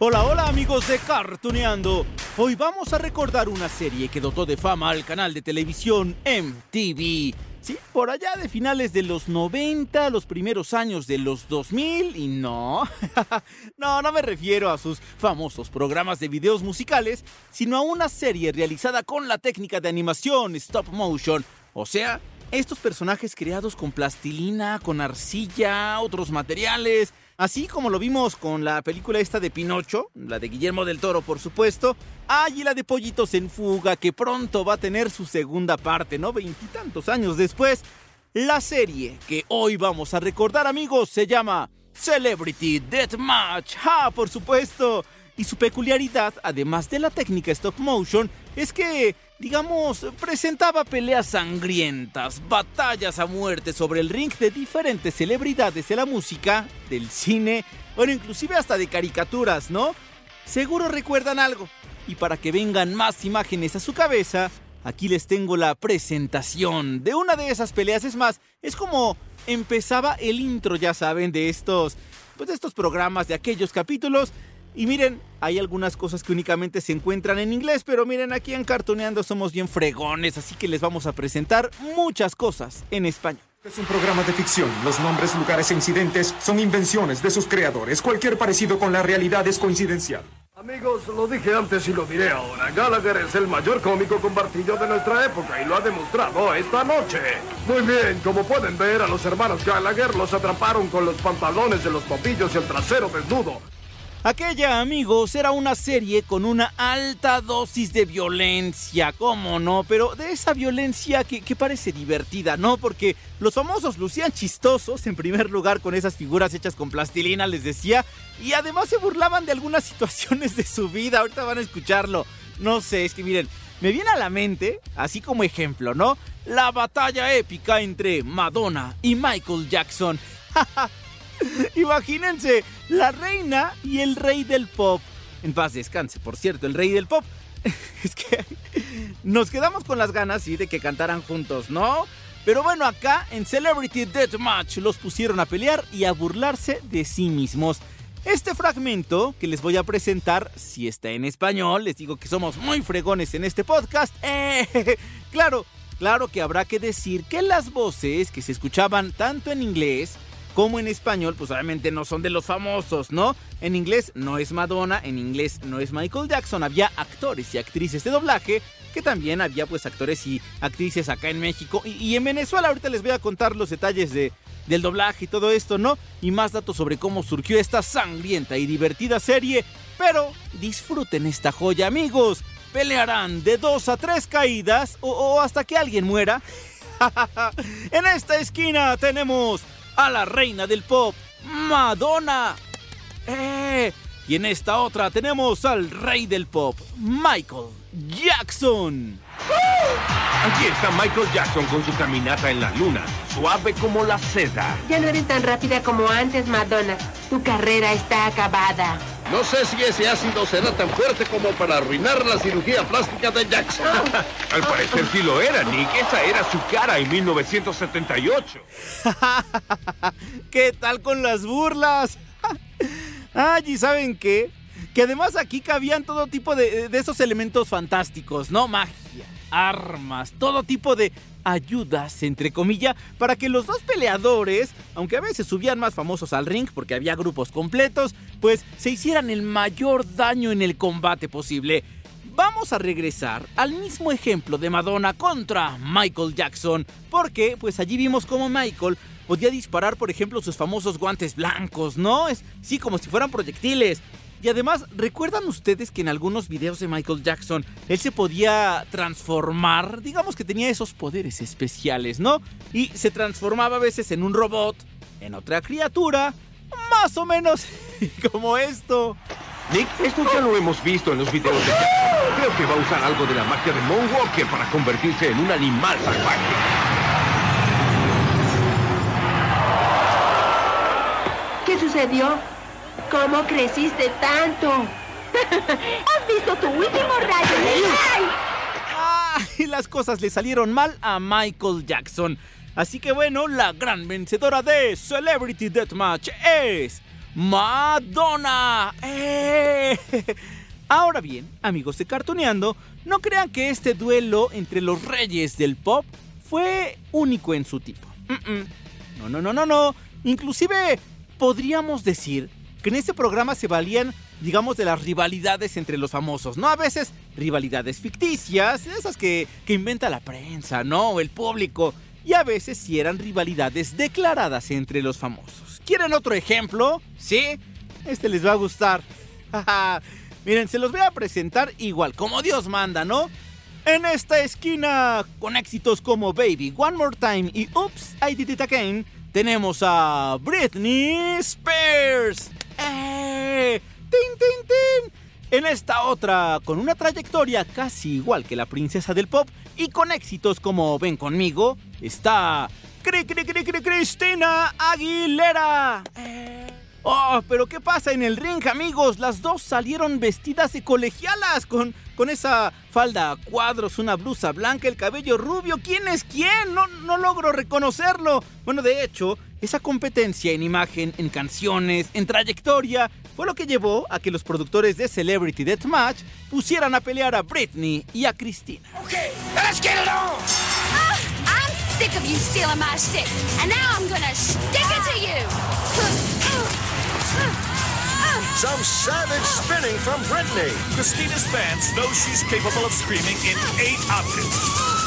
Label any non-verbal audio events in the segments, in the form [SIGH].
Hola, hola amigos de Cartuneando. Hoy vamos a recordar una serie que dotó de fama al canal de televisión MTV. Sí, por allá de finales de los 90, los primeros años de los 2000 y no. [LAUGHS] no, no me refiero a sus famosos programas de videos musicales, sino a una serie realizada con la técnica de animación stop motion. O sea, estos personajes creados con plastilina, con arcilla, otros materiales, así como lo vimos con la película esta de Pinocho, la de Guillermo del Toro por supuesto, ah, y la de Pollitos en Fuga, que pronto va a tener su segunda parte, ¿no? Veintitantos años después. La serie que hoy vamos a recordar amigos se llama Celebrity Deathmatch, ¡ah, por supuesto! Y su peculiaridad, además de la técnica stop motion, es que, digamos, presentaba peleas sangrientas, batallas a muerte sobre el ring de diferentes celebridades de la música, del cine, bueno, inclusive hasta de caricaturas, ¿no? Seguro recuerdan algo. Y para que vengan más imágenes a su cabeza, aquí les tengo la presentación de una de esas peleas. Es más, es como empezaba el intro, ya saben, de estos, pues de estos programas, de aquellos capítulos. Y miren, hay algunas cosas que únicamente se encuentran en inglés, pero miren, aquí en Cartoneando somos bien fregones, así que les vamos a presentar muchas cosas en español. Es un programa de ficción. Los nombres, lugares e incidentes son invenciones de sus creadores. Cualquier parecido con la realidad es coincidencial. Amigos, lo dije antes y lo diré ahora. Gallagher es el mayor cómico con martillo de nuestra época y lo ha demostrado esta noche. Muy bien, como pueden ver, a los hermanos Gallagher los atraparon con los pantalones de los tobillos y el trasero desnudo. Aquella, amigos, era una serie con una alta dosis de violencia, ¿cómo no? Pero de esa violencia que, parece divertida, ¿no? Porque los famosos lucían chistosos, en primer lugar, con esas figuras hechas con plastilina, les decía, y además se burlaban de algunas situaciones de su vida, ahorita van a escucharlo. No sé, es que miren, me viene a la mente, así como ejemplo, ¿no? La batalla épica entre Madonna y Michael Jackson. [LAUGHS] [LAUGHS] Imagínense, la reina y el rey del pop. En paz descanse, por cierto, el rey del pop. [LAUGHS] es que nos quedamos con las ganas, sí, de que cantaran juntos, ¿no? Pero bueno, acá en Celebrity Deathmatch los pusieron a pelear y a burlarse de sí mismos. Este fragmento que les voy a presentar, si está en español, les digo que somos muy fregones en este podcast. [LAUGHS] Eh, claro, claro que habrá que decir que las voces que se escuchaban tanto en inglés como en español, pues obviamente no son de los famosos, ¿no? En inglés no es Madonna, en inglés no es Michael Jackson, había actores y actrices de doblaje, que también había pues actores y actrices acá en México y, en Venezuela. Ahorita les voy a contar los detalles de, del doblaje y todo esto, ¿no? Y más datos sobre cómo surgió esta sangrienta y divertida serie. Pero disfruten esta joya, amigos. Pelearán de dos a tres caídas o hasta que alguien muera. [LAUGHS] en esta esquina tenemos a la reina del pop, Madonna. ¡Eh! Y en esta otra tenemos al rey del pop, Michael Jackson. Aquí está Michael Jackson con su caminata en la luna, suave como la seda. Ya no eres tan rápida como antes, Madonna. Tu carrera está acabada. No sé si ese ácido será tan fuerte como para arruinar la cirugía plástica de Jackson. [LAUGHS] Al parecer sí lo era, Nick. Esa era su cara en 1978. [LAUGHS] ¿Qué tal con las burlas? [LAUGHS] Ay, ¿y saben qué? Que además aquí cabían todo tipo de, de esos elementos fantásticos, ¿no? Magia, armas, todo tipo de ayudas, entre comillas, para que los dos peleadores, aunque a veces subían más famosos al ring porque había grupos completos, pues se hicieran el mayor daño en el combate posible. Vamos a regresar al mismo ejemplo de Madonna contra Michael Jackson, porque pues allí vimos cómo Michael podía disparar, por ejemplo, sus famosos guantes blancos, ¿no? Es sí, como si fueran proyectiles. Y además, ¿recuerdan ustedes que en algunos videos de Michael Jackson él se podía transformar? Digamos que tenía esos poderes especiales, ¿no? Y se transformaba a veces en un robot, en otra criatura, más o menos [LAUGHS] como esto. Nick, esto ya lo hemos visto en los videos de Jackson. Creo que va a usar algo de la magia de Moonwalker para convertirse en un animal salvaje. ¿Qué sucedió? ¿Cómo creciste tanto? [LAUGHS] ¿Has visto tu último rayo ¡Ay! Ah, y las cosas le salieron mal a Michael Jackson. Así que bueno, la gran vencedora de Celebrity Deathmatch es Madonna. ¡Eh! Ahora bien, amigos de Cartoneando, no crean que este duelo entre los reyes del pop fue único en su tipo. No, no, no, no, no. Inclusive podríamos decir que en este programa se valían, digamos, de las rivalidades entre los famosos, ¿no? A veces rivalidades ficticias, esas que, que inventa la prensa, ¿no? El público. Y a veces sí eran rivalidades declaradas entre los famosos. ¿Quieren otro ejemplo? ¿Sí? Este les va a gustar. [LAUGHS] Miren, se los voy a presentar igual, como Dios manda, ¿no? En esta esquina, con éxitos como Baby, One More Time y Oops, I Did It Again, tenemos a Britney Spears. ¡Eh! ¡Tin, tin, tin! En esta otra, con una trayectoria casi igual que la princesa del pop y con éxitos como Ven conmigo, está Cri, cri, cri, cri, Cristina Aguilera. Eh. Oh, pero ¿qué pasa en el ring, amigos? Las dos salieron vestidas de colegialas con, con esa falda a cuadros, una blusa blanca, el cabello rubio. ¿Quién es quién? No, no logro reconocerlo. Bueno, de hecho, esa competencia en imagen, en canciones, en trayectoria, fue lo que llevó a que los productores de Celebrity Deathmatch pusieran a pelear a Britney y a Cristina. Okay, let's get it on. Ah, I'm sick of you stealing my stick, and now I'm gonna stick it to you. Some savage spinning from Britney. Christina's fans know she's capable of screaming in eight octaves.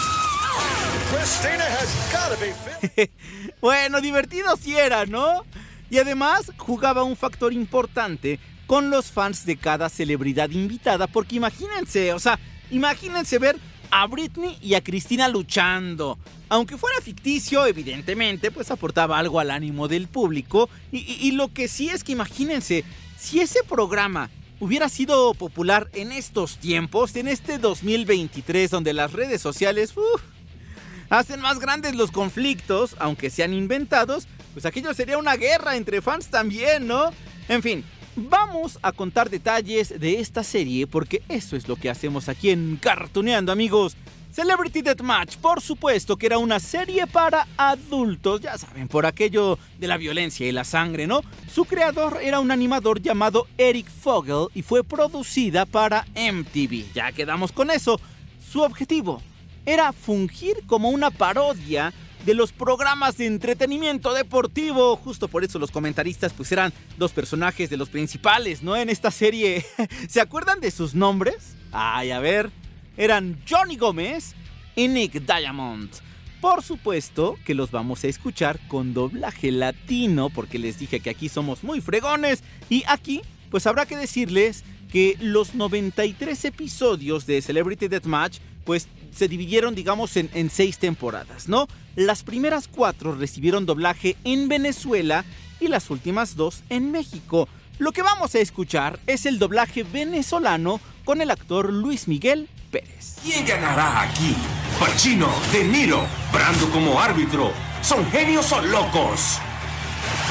Christina has got to be fit. [LAUGHS] bueno, divertido sí era, ¿no? Y además jugaba un factor importante con los fans de cada celebridad invitada, porque imagínense, o sea, imagínense ver a Britney y a Cristina luchando. Aunque fuera ficticio, evidentemente, pues aportaba algo al ánimo del público. Y, lo que sí es que imagínense, si ese programa hubiera sido popular en estos tiempos, en este 2023, donde las redes sociales uf, hacen más grandes los conflictos, aunque sean inventados, pues aquello sería una guerra entre fans también, ¿no? En fin, vamos a contar detalles de esta serie porque eso es lo que hacemos aquí en Cartuneando, amigos. Celebrity Deathmatch, por supuesto que era una serie para adultos, ya saben, por aquello de la violencia y la sangre, ¿no? Su creador era un animador llamado Eric Fogel y fue producida para MTV. Ya quedamos con eso. Su objetivo era fungir como una parodia de los programas de entretenimiento deportivo. Justo por eso los comentaristas pues eran dos personajes de los principales, ¿no? En esta serie. [LAUGHS] ¿Se acuerdan de sus nombres? Ay, a ver. Eran Johnny Gómez y Nick Diamond. Por supuesto que los vamos a escuchar con doblaje latino porque les dije que aquí somos muy fregones y aquí pues habrá que decirles que los 93 episodios de Celebrity Deathmatch pues se dividieron digamos en, seis temporadas, ¿no? Las primeras cuatro recibieron doblaje en Venezuela y las últimas dos en México. Lo que vamos a escuchar es el doblaje venezolano con el actor Luis Miguel Pérez. ¿Quién ganará aquí? Pacino, De Niro, Brando como árbitro. ¿Son genios o locos?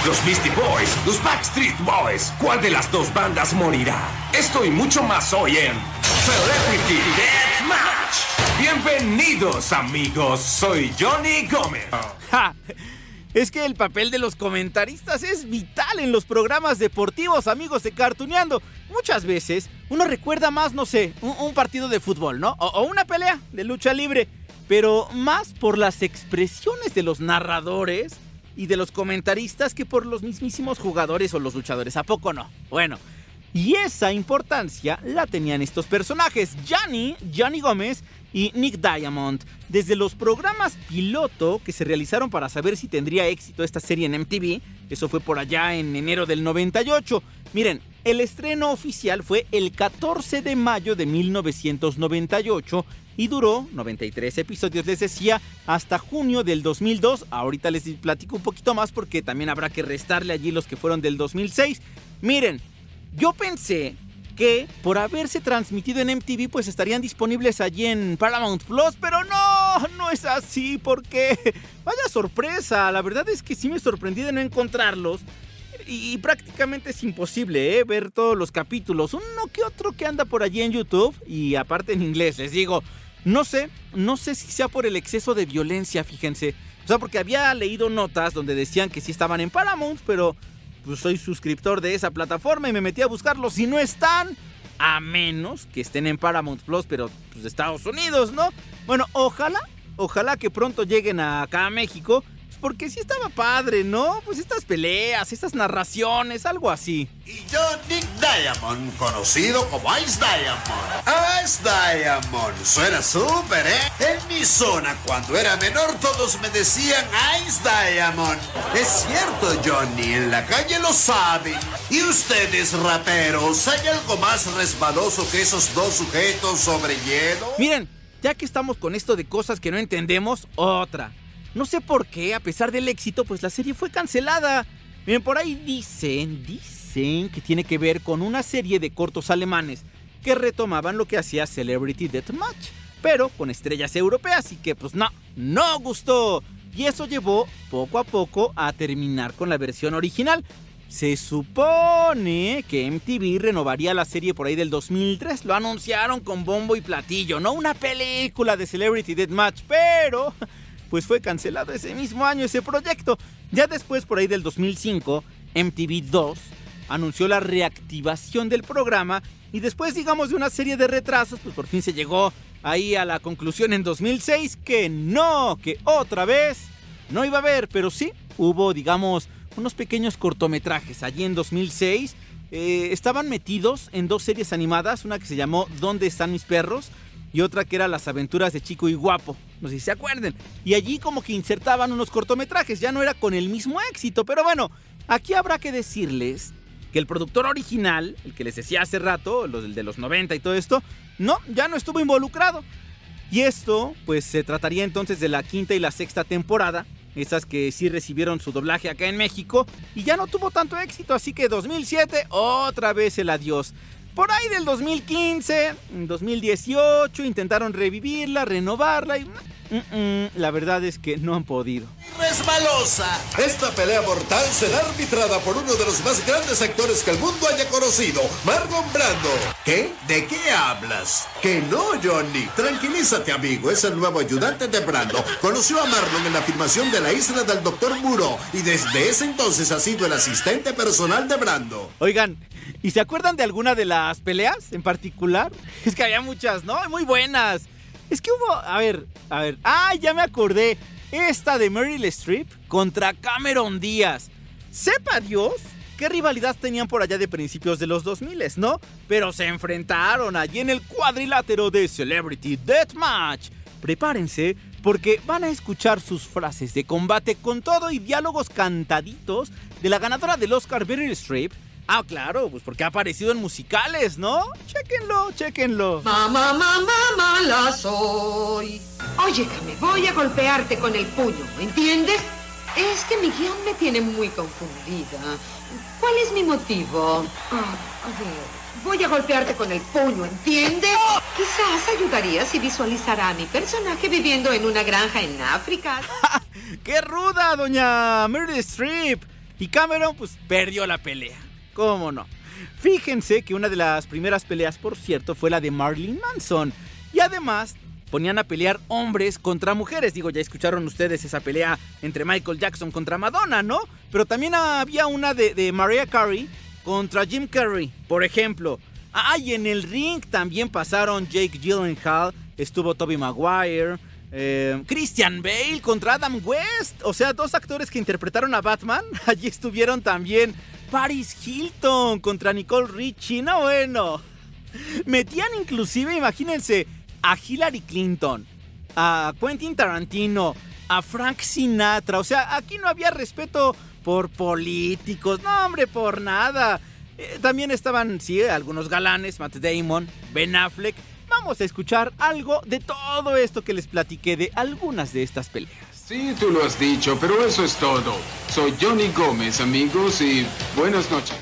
Los Beastie Boys, los Backstreet Boys. ¿Cuál de las dos bandas morirá? Esto y mucho más hoy en Celebrity Deathmatch. Bienvenidos amigos, soy Johnny Gómez. ¡Ja! Es que el papel de los comentaristas es vital en los programas deportivos, amigos de Cartuneando. Muchas veces uno recuerda más, no sé, un, partido de fútbol, ¿no? O una pelea de lucha libre. Pero más por las expresiones de los narradores y de los comentaristas que por los mismísimos jugadores o los luchadores. ¿A poco no? Bueno. Y esa importancia la tenían estos personajes, Johnny, Johnny Gómez y Nick Diamond. Desde los programas piloto que se realizaron para saber si tendría éxito esta serie en MTV, eso fue por allá en enero del 98. Miren, el estreno oficial fue el 14 de mayo de 1998 y duró 93 episodios, les decía, hasta junio del 2002. Ahorita les platico un poquito más porque también habrá que restarle allí los que fueron del 2006. Miren, yo pensé que por haberse transmitido en MTV pues estarían disponibles allí en Paramount Plus, pero no, no es así porque [LAUGHS] vaya sorpresa, la verdad es que sí me sorprendí de no encontrarlos y prácticamente es imposible ¿eh? ver todos los capítulos, uno que otro que anda por allí en YouTube y aparte en inglés, les digo, no sé, no sé si sea por el exceso de violencia, fíjense. O sea, porque había leído notas donde decían que sí estaban en Paramount, pero pues soy suscriptor de esa plataforma y me metí a buscarlos y no están. A menos que estén en Paramount Plus, pero pues, de Estados Unidos, ¿no? Bueno, ojalá, ojalá que pronto lleguen acá a México porque sí estaba padre, ¿no? Pues estas peleas, estas narraciones, algo así. Y yo, Nick Diamond, conocido como Ice Diamond. Ice Diamond, suena súper, ¿eh? En mi zona, cuando era menor, todos me decían Ice Diamond. Es cierto, Johnny, en la calle lo saben. Y ustedes, raperos, ¿hay algo más resbaloso que esos dos sujetos sobre hielo? Miren, ya que estamos con esto de cosas que no entendemos, otra. No sé por qué, a pesar del éxito, pues la serie fue cancelada. Miren, por ahí dicen, dicen que tiene que ver con una serie de cortos alemanes que retomaban lo que hacía Celebrity Deathmatch, pero con estrellas europeas y que pues no, no gustó. Y eso llevó poco a poco a terminar con la versión original. Se supone que MTV renovaría la serie por ahí del 2003. Lo anunciaron con bombo y platillo, no una película de Celebrity Deathmatch, pero pues fue cancelado ese mismo año ese proyecto. Ya después, por ahí del 2005, MTV 2 anunció la reactivación del programa y después, digamos, de una serie de retrasos, pues por fin se llegó ahí a la conclusión en 2006 que no, que otra vez no iba a haber, pero sí hubo, digamos, unos pequeños cortometrajes. Allí en 2006 eh, estaban metidos en dos series animadas, una que se llamó ¿Dónde están mis perros? Y otra que era Las aventuras de Chico y Guapo. No sé si se acuerden. Y allí como que insertaban unos cortometrajes, ya no era con el mismo éxito, pero bueno, aquí habrá que decirles que el productor original, el que les decía hace rato, los de los 90 y todo esto, no, ya no estuvo involucrado. Y esto, pues se trataría entonces de la quinta y la sexta temporada, esas que sí recibieron su doblaje acá en México, y ya no tuvo tanto éxito, así que 2007, otra vez el adiós. Por ahí del 2015, 2018, intentaron revivirla, renovarla y... la verdad es que no han podido. Resbalosa. Esta pelea mortal será arbitrada por uno de los más grandes actores que el mundo haya conocido, Marlon Brando. ¿Qué? ¿De qué hablas? Que no, Johnny. Tranquilízate, amigo. Es el nuevo ayudante de Brando. Conoció a Marlon en la filmación de la isla del Doctor Muro y desde ese entonces ha sido el asistente personal de Brando. Oigan, ¿Y se acuerdan de alguna de las peleas en particular? [LAUGHS] Es que había muchas, ¿no? Muy buenas. Es que hubo, a ver, a ver. Ah, ya me acordé. Esta de Meryl Streep contra Cameron Díaz. Sepa Dios qué rivalidad tenían por allá de principios de los 2000, ¿no? Pero se enfrentaron allí en el cuadrilátero de Celebrity Deathmatch. Prepárense porque van a escuchar sus frases de combate con todo y diálogos cantaditos de la ganadora del Oscar Meryl Streep Ah, claro, pues porque ha aparecido en musicales, ¿no? Chéquenlo, chéquenlo. Mamá, mamá, mala soy. Óyeme, voy a golpearte con el puño, ¿entiendes? Es que mi guion me tiene muy confundida. ¿Cuál es mi motivo? Ah, a ver, voy a golpearte con el puño, ¿entiendes? Quizás ayudaría si visualizara a mi personaje viviendo en una granja en África. [LAUGHS] ¡Qué ruda, doña Meryl Streep! Y Cameron, pues, perdió la pelea. ¿Cómo no? Fíjense que una de las primeras peleas, por cierto, fue la de Marilyn Manson. Y además ponían a pelear hombres contra mujeres. Digo, ya escucharon ustedes esa pelea entre Michael Jackson contra Madonna, ¿no? Pero también había una de, de Mariah Carey contra Jim Carrey, por ejemplo. Ah, y en el ring también pasaron Jake Gyllenhaal, estuvo Toby Maguire, eh, Christian Bale contra Adam West. O sea, dos actores que interpretaron a Batman. [LAUGHS] Allí estuvieron también Paris Hilton contra Nicole Richie. No, bueno. Metían inclusive, imagínense, a Hillary Clinton, a Quentin Tarantino, a Frank Sinatra. O sea, aquí no había respeto por políticos. No, hombre, por nada. Eh, también estaban, sí, algunos galanes, Matt Damon, Ben Affleck. Vamos a escuchar algo de todo esto que les platiqué de algunas de estas peleas. Sí, tú lo has dicho, pero eso es todo. Soy Johnny Gómez, amigos, y buenas noches.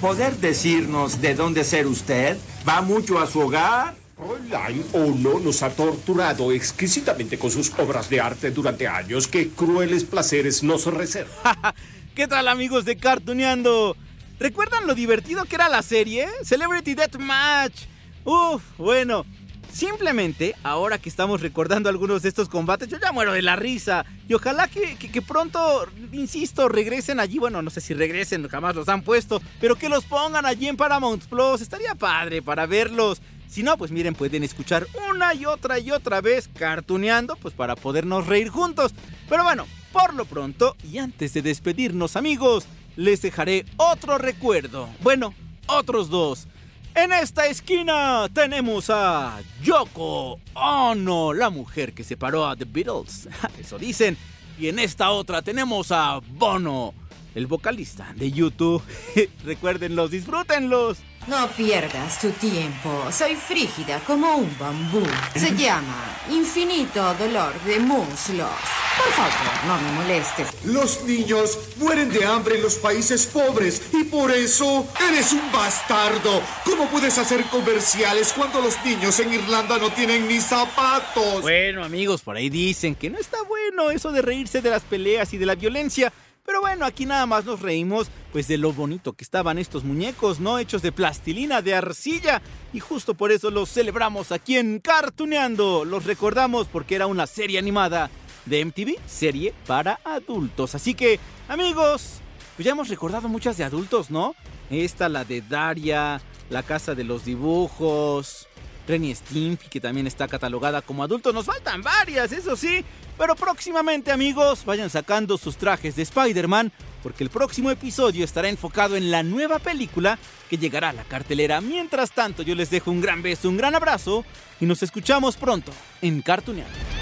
¿poder decirnos de dónde ser usted? ¿Va mucho a su hogar? Fräulein Ono nos ha torturado exquisitamente con sus obras de arte durante años. ¡Qué crueles placeres nos reserva! [LAUGHS] ¿Qué tal amigos de Cartuneando? ¿Recuerdan lo divertido que era la serie? Celebrity Deathmatch. Uf, bueno. Simplemente, ahora que estamos recordando algunos de estos combates, yo ya muero de la risa. Y ojalá que, pronto, insisto, regresen allí. Bueno, no sé si regresen, jamás los han puesto. Pero que los pongan allí en Paramount Plus. Estaría padre para verlos. Si no, pues miren, pueden escuchar una y otra y otra vez cartuneando, pues para podernos reír juntos. Pero bueno, por lo pronto, y antes de despedirnos amigos, les dejaré otro recuerdo. Bueno, otros dos. En esta esquina tenemos a Yoko Ono, la mujer que separó a The Beatles. [LAUGHS] Eso dicen. Y en esta otra tenemos a Bono, el vocalista de YouTube. [LAUGHS] Recuérdenlos, disfrútenlos. No pierdas tu tiempo. Soy frígida como un bambú. Se [LAUGHS] llama Infinito Dolor de Muslos. Por favor, no me molestes. Los niños mueren de hambre en los países pobres y por eso eres un bastardo. ¿Cómo puedes hacer comerciales cuando los niños en Irlanda no tienen ni zapatos? Bueno, amigos, por ahí dicen que no está bueno eso de reírse de las peleas y de la violencia. Pero bueno, aquí nada más nos reímos pues de lo bonito que estaban estos muñecos, ¿no? Hechos de plastilina, de arcilla. Y justo por eso los celebramos aquí en Cartuneando. Los recordamos porque era una serie animada de MTV, serie para adultos. Así que, amigos, pues ya hemos recordado muchas de adultos, ¿no? Esta, la de Daria, la casa de los dibujos, Renny Stimpy, que también está catalogada como adulto. Nos faltan varias, eso sí. Pero próximamente, amigos, vayan sacando sus trajes de Spider-Man, porque el próximo episodio estará enfocado en la nueva película que llegará a la cartelera. Mientras tanto, yo les dejo un gran beso, un gran abrazo y nos escuchamos pronto en Cartooneando.